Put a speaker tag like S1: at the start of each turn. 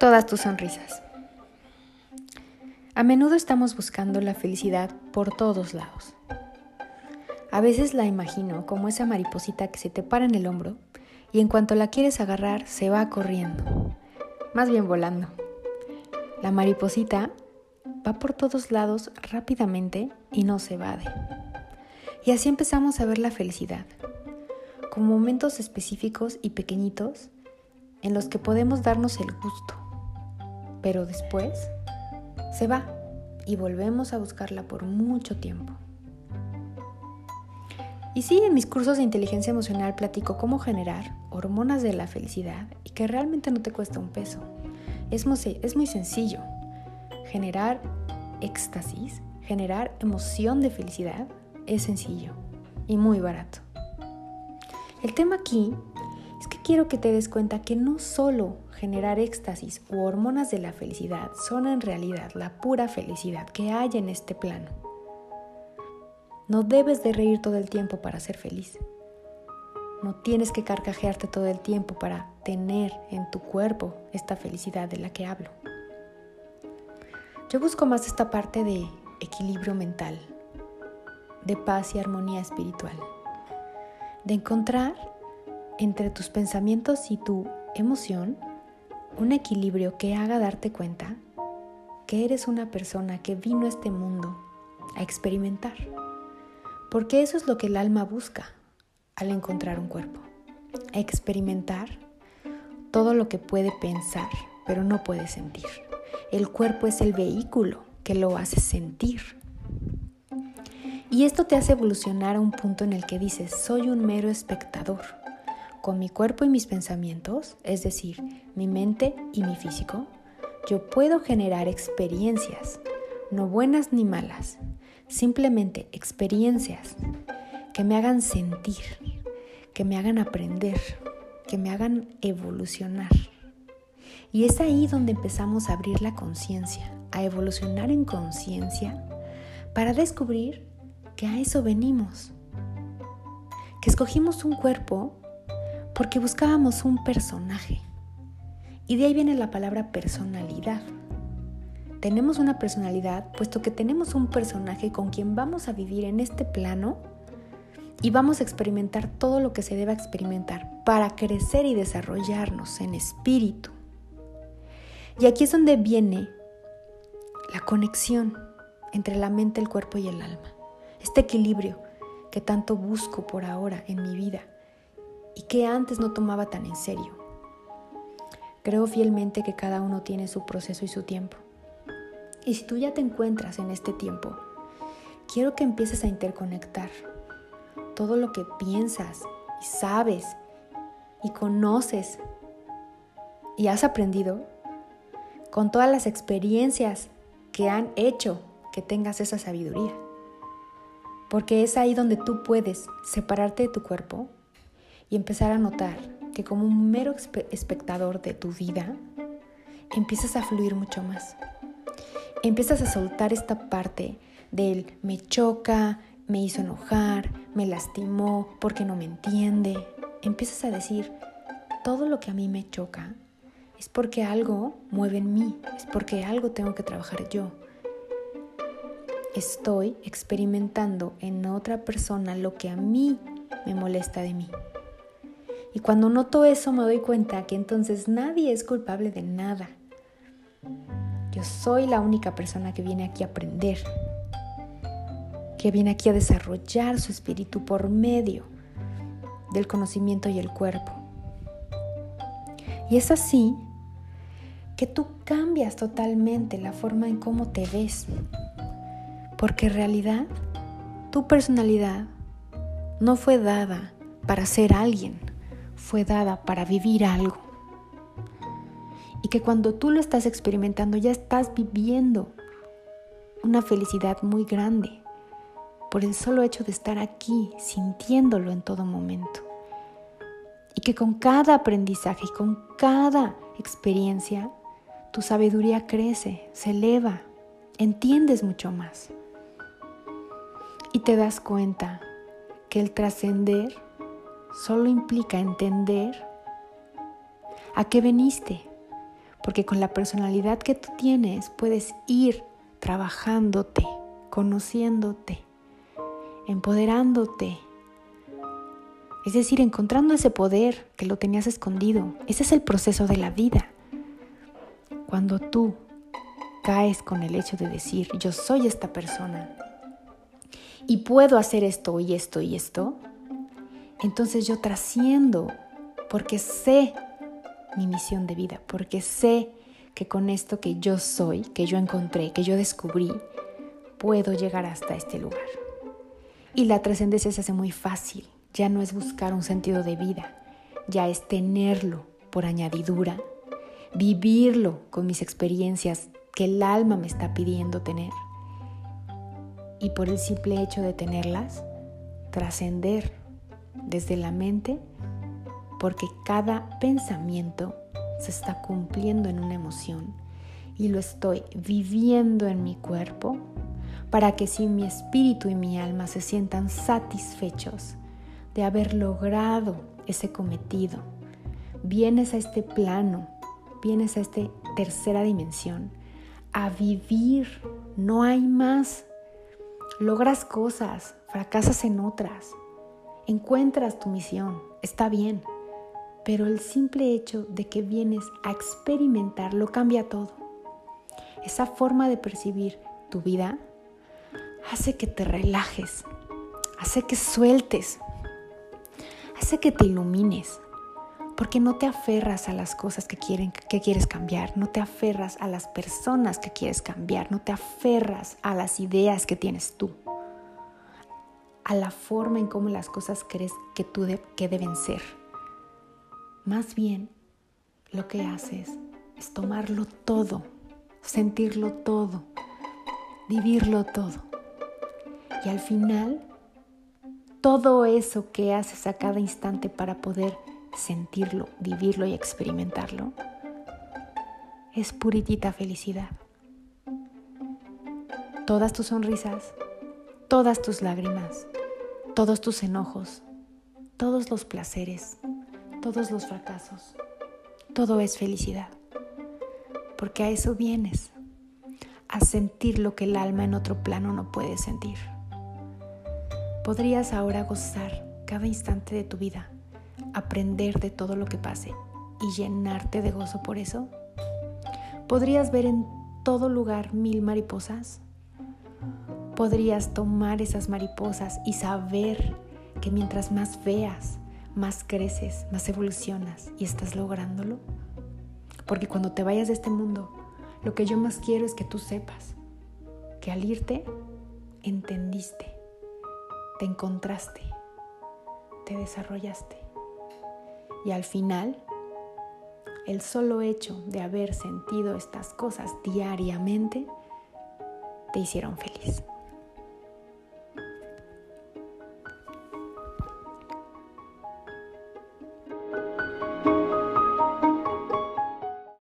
S1: todas tus sonrisas. A menudo estamos buscando la felicidad por todos lados. A veces la imagino como esa mariposita que se te para en el hombro y en cuanto la quieres agarrar se va corriendo, más bien volando. La mariposita va por todos lados rápidamente y no se evade. Y así empezamos a ver la felicidad, como momentos específicos y pequeñitos en los que podemos darnos el gusto, pero después se va y volvemos a buscarla por mucho tiempo. Y sí, en mis cursos de inteligencia emocional platico cómo generar hormonas de la felicidad y que realmente no te cuesta un peso. Es muy, sencillo. Generar éxtasis, generar emoción de felicidad es sencillo y muy barato. El tema aquí es que quiero que te des cuenta que no solo generar éxtasis u hormonas de la felicidad son en realidad la pura felicidad que hay en este plano. No debes de reír todo el tiempo para ser feliz. No tienes que carcajearte todo el tiempo para tener en tu cuerpo esta felicidad de la que hablo. Yo busco más esta parte de equilibrio mental, de paz y armonía espiritual, de encontrar entre tus pensamientos y tu emoción un equilibrio que haga darte cuenta que eres una persona que vino a este mundo a experimentar porque eso es lo que el alma busca al encontrar un cuerpo. Experimentar todo lo que puede pensar, pero no puede sentir. El cuerpo es el vehículo que lo hace sentir. Y esto te hace evolucionar a un punto en el que dices, soy un mero espectador. Con mi cuerpo y mis pensamientos, es decir, mi mente y mi físico, yo puedo generar experiencias, no buenas ni malas, simplemente experiencias que me hagan sentir, que me hagan aprender, que me hagan evolucionar. Y es ahí donde empezamos a abrir la conciencia, a evolucionar en conciencia para descubrir que a eso venimos. Que escogimos un cuerpo porque buscábamos un personaje. Y de ahí viene la palabra personalidad tenemos una personalidad, puesto que tenemos un personaje con quien vamos a vivir en este plano y vamos a experimentar todo lo que se deba experimentar para crecer y desarrollarnos en espíritu. Y aquí es donde viene la conexión entre la mente, el cuerpo y el alma. Este equilibrio que tanto busco por ahora en mi vida y que antes no tomaba tan en serio. Creo fielmente que cada uno tiene su proceso y su tiempo. Y si tú ya te encuentras en este tiempo, quiero que empieces a interconectar todo lo que piensas y sabes y conoces y has aprendido con todas las experiencias que han hecho que tengas esa sabiduría. Porque es ahí donde tú puedes separarte de tu cuerpo y empezar a notar que como un mero espectador de tu vida, empiezas a fluir mucho más empiezas a soltar esta parte del me choca, me hizo enojar, me lastimó porque no me entiende. Empiezas a decir, todo lo que a mí me choca es porque algo mueve en mí, es porque algo tengo que trabajar yo. Estoy experimentando en otra persona lo que a mí me molesta de mí. Y cuando noto eso me doy cuenta que entonces nadie es culpable de nada. Yo soy la única persona que viene aquí a aprender, que viene aquí a desarrollar su espíritu por medio del conocimiento y el cuerpo. Y es así que tú cambias totalmente la forma en cómo te ves, porque en realidad tu personalidad no fue dada para ser alguien, fue dada para vivir algo y que cuando tú lo estás experimentando ya estás viviendo una felicidad muy grande por el solo hecho de estar aquí sintiéndolo en todo momento. Y que con cada aprendizaje y con cada experiencia, tu sabiduría crece, se eleva, entiendes mucho más. Y te das cuenta que el trascender solo implica entender a qué veniste, porque con la personalidad que tú tienes puedes ir trabajándote, conociéndote, empoderándote. Es decir, encontrando ese poder que lo tenías escondido. Ese es el proceso de la vida. Cuando tú caes con el hecho de decir, yo soy esta persona y puedo hacer esto y esto y esto, entonces yo trasciendo porque sé mi misión de vida, porque sé que con esto que yo soy, que yo encontré, que yo descubrí, puedo llegar hasta este lugar. Y la trascendencia se hace muy fácil, ya no es buscar un sentido de vida, ya es tenerlo por añadidura, vivirlo con mis experiencias que el alma me está pidiendo tener. Y por el simple hecho de tenerlas, trascender desde la mente, porque cada pensamiento se está cumpliendo en una emoción y lo estoy viviendo en mi cuerpo para que si mi espíritu y mi alma se sientan satisfechos de haber logrado ese cometido, vienes a este plano, vienes a esta tercera dimensión, a vivir, no hay más. Logras cosas, fracasas en otras, encuentras tu misión, está bien, pero el simple hecho de que vienes a experimentar lo cambia todo. Esa forma de percibir tu vida hace que te relajes, hace que sueltes, hace que te ilumines, porque no te aferras a las cosas que, que quieres cambiar, no te aferras a las personas que quieres cambiar, no te aferras a las ideas que tienes tú, a la forma en cómo las cosas crees que, tú que deben ser. Más bien, lo que haces es tomarlo todo, sentirlo todo, vivirlo todo. Y al final, todo eso que haces a cada instante para poder sentirlo, vivirlo y experimentarlo, es puritita felicidad. Todas tus sonrisas, todas tus lágrimas, todos tus enojos, todos los placeres, todos los fracasos, todo es felicidad. Porque a eso vienes, a sentir lo que el alma en otro plano no puede sentir podrías ahora gozar cada instante de tu vida, aprender de todo lo que pase y llenarte de gozo por eso? ¿Podrías ver en todo lugar mil mariposas? ¿Podrías tomar esas mariposas y saber que mientras más veas, más creces, más evolucionas y estás lográndolo? Porque cuando te vayas de este mundo, lo que yo más quiero es que tú sepas que al irte, entendiste te encontraste, te desarrollaste. Y al final, el solo hecho de haber sentido estas cosas diariamente te hicieron feliz.